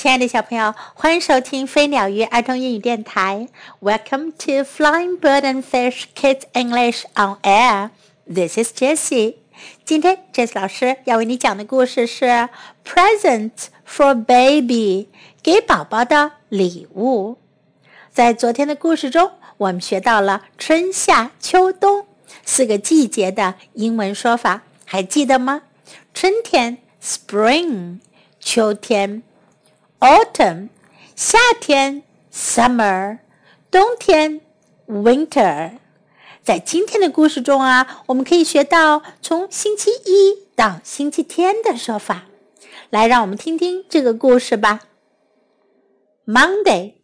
亲爱的小朋友，欢迎收听飞鸟鱼儿童英语电台。Welcome to Flying Bird and Fish Kids English on Air. This is Jessie. 今天 Jessie 老师要为你讲的故事是《Present for Baby》，给宝宝的礼物。在昨天的故事中，我们学到了春夏秋冬四个季节的英文说法，还记得吗？春天 （Spring），秋天。autumn，夏天；summer，冬天；winter。在今天的故事中啊，我们可以学到从星期一到星期天的说法。来，让我们听听这个故事吧。Monday，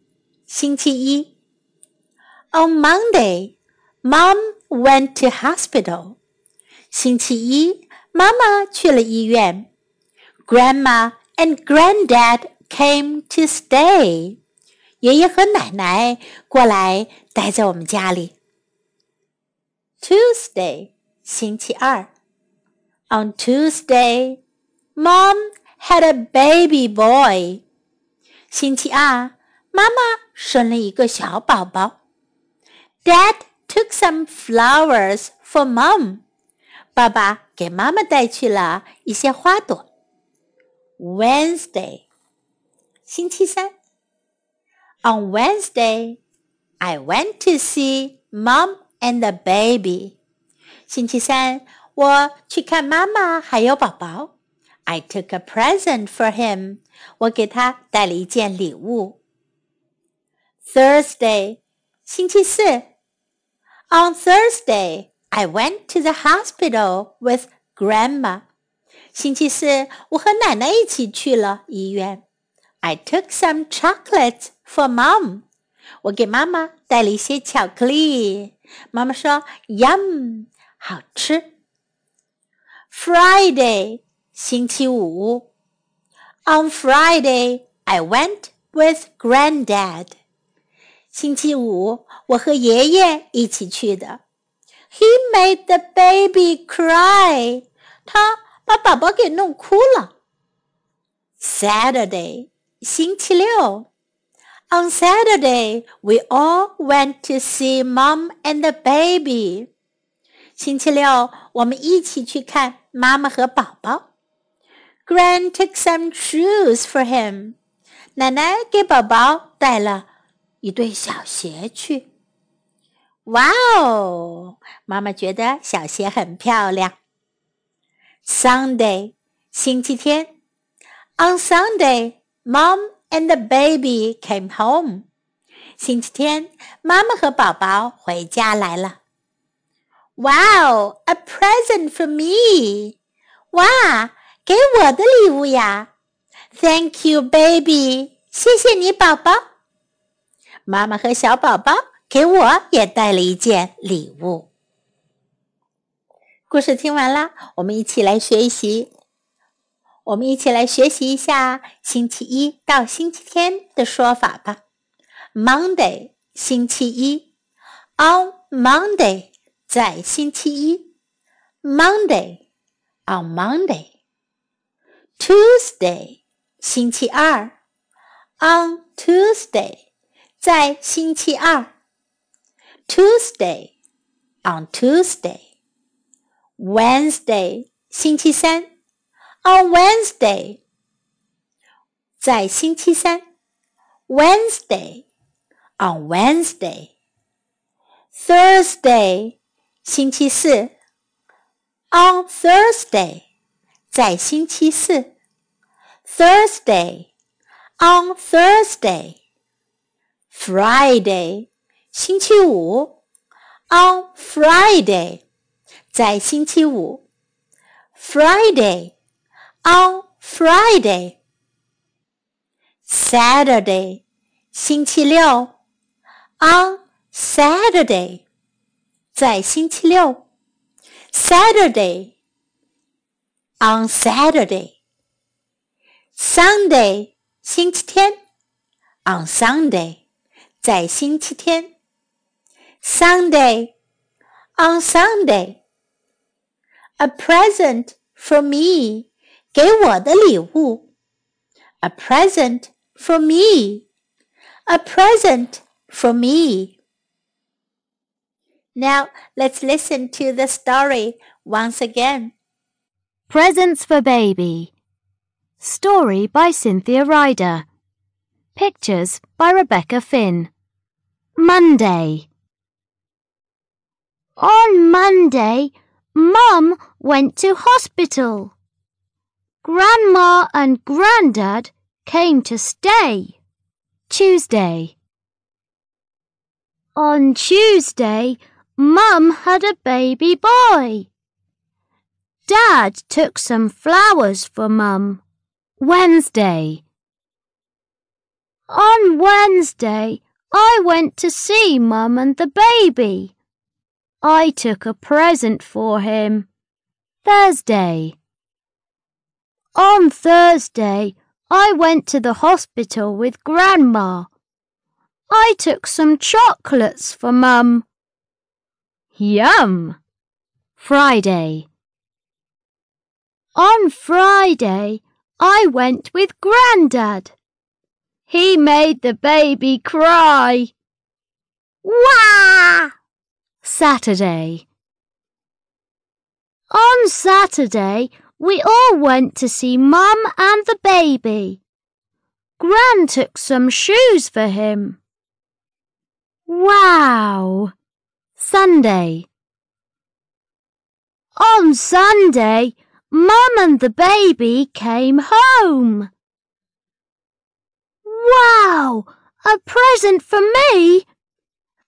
星期一。On Monday, Mom went to hospital. 星期一，妈妈去了医院。Grandma and Granddad came to stay. 爷爷和奶奶过来待在我们家里。Tuesday，星期二。On Tuesday, Mom had a baby boy. 星期二，妈妈生了一个小宝宝。Dad took some flowers for Mom. 爸爸给妈妈带去了一些花朵。Wednesday，星期三。On Wednesday, I went to see mom and the baby. 星期三，我去看妈妈还有宝宝。I took a present for him. 我给他带了一件礼物。Thursday，星期四。On Thursday, I went to the hospital with Grandma. 星期四，我和奶奶一起去了医院。 I took some chocolates for mom. 我给妈妈带了一些巧克力。妈妈说：“Yum，好吃。” Friday，星期五。On Friday, I went with Granddad. 星期五，我和爷爷一起去的。He made the baby cry. 他把宝宝给弄哭了。Saturday。 星期六。On Saturday, we all went to see mom and the baby. 星期六，我们一起去看妈妈和宝宝。Gran took some shoes for him. 奶奶给宝宝带了一对小鞋去。哇哦！妈妈觉得小鞋很漂亮。Sunday，星期天。On Sunday, Mom and baby came home. 星期天，妈妈和宝宝回家来了。Wow, a present for me! 哇，给我的礼物呀！Thank you, baby. 谢谢你，宝宝。妈妈和小宝宝给我也带了一件礼物。故事听完啦，我们一起来学习我们一起来学习一下星期一到星期天的说法吧。Monday，星期一。On Monday，在星期一。Monday，on Monday。Tuesday，星期二。On Tuesday，在星期二。Tuesday，on Tuesday。Wednesday，星期三。on Wednesday，在星期三。Wednesday on Wednesday。Thursday，星期四。On Thursday，在星期四。Thursday on Thursday。Friday，星期五。On Friday，在星期五。Friday on Friday. Saturday，星期六。On Saturday，在星期六。Saturday。On Saturday。Sunday，星期天。On Sunday，在星期天。Sunday。On Sunday。A present for me。 给我的礼物，a present for a present for me。Now let's listen to the story once again. Presents for Baby. Story by Cynthia Rider. Pictures by Rebecca Finn. Monday. On Monday, Mum went to hospital. Grandma and Grandad came to stay. Tuesday. On Tuesday, Mum had a baby boy. Dad took some flowers for Mum. Wednesday. On Wednesday, I went to see Mum and the baby. I took a present for him. Thursday. On Thursday, I went to the hospital with Grandma. I took some chocolates for Mum. Yum! Friday. On Friday, I went with Grandad. He made the baby cry. Wah! Saturday. On Saturday, we all went to see Mum and the baby. Gran took some shoes for him. Wow! Sunday. On Sunday, Mum and the baby came home. Wow! A present for me?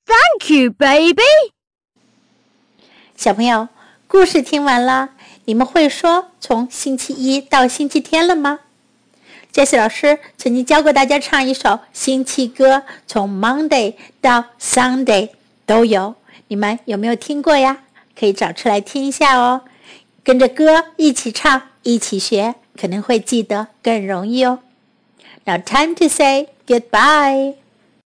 Thank you, baby. 小朋友，故事听完了， 你们会说从星期一到星期天了吗？杰西老师曾经教过大家唱一首星期歌，从 Monday 到 Sunday 都有，你们有没有听过呀？可以找出来听一下哦，跟着歌一起唱，一起学，可能会记得更容易哦。Now time to say goodbye.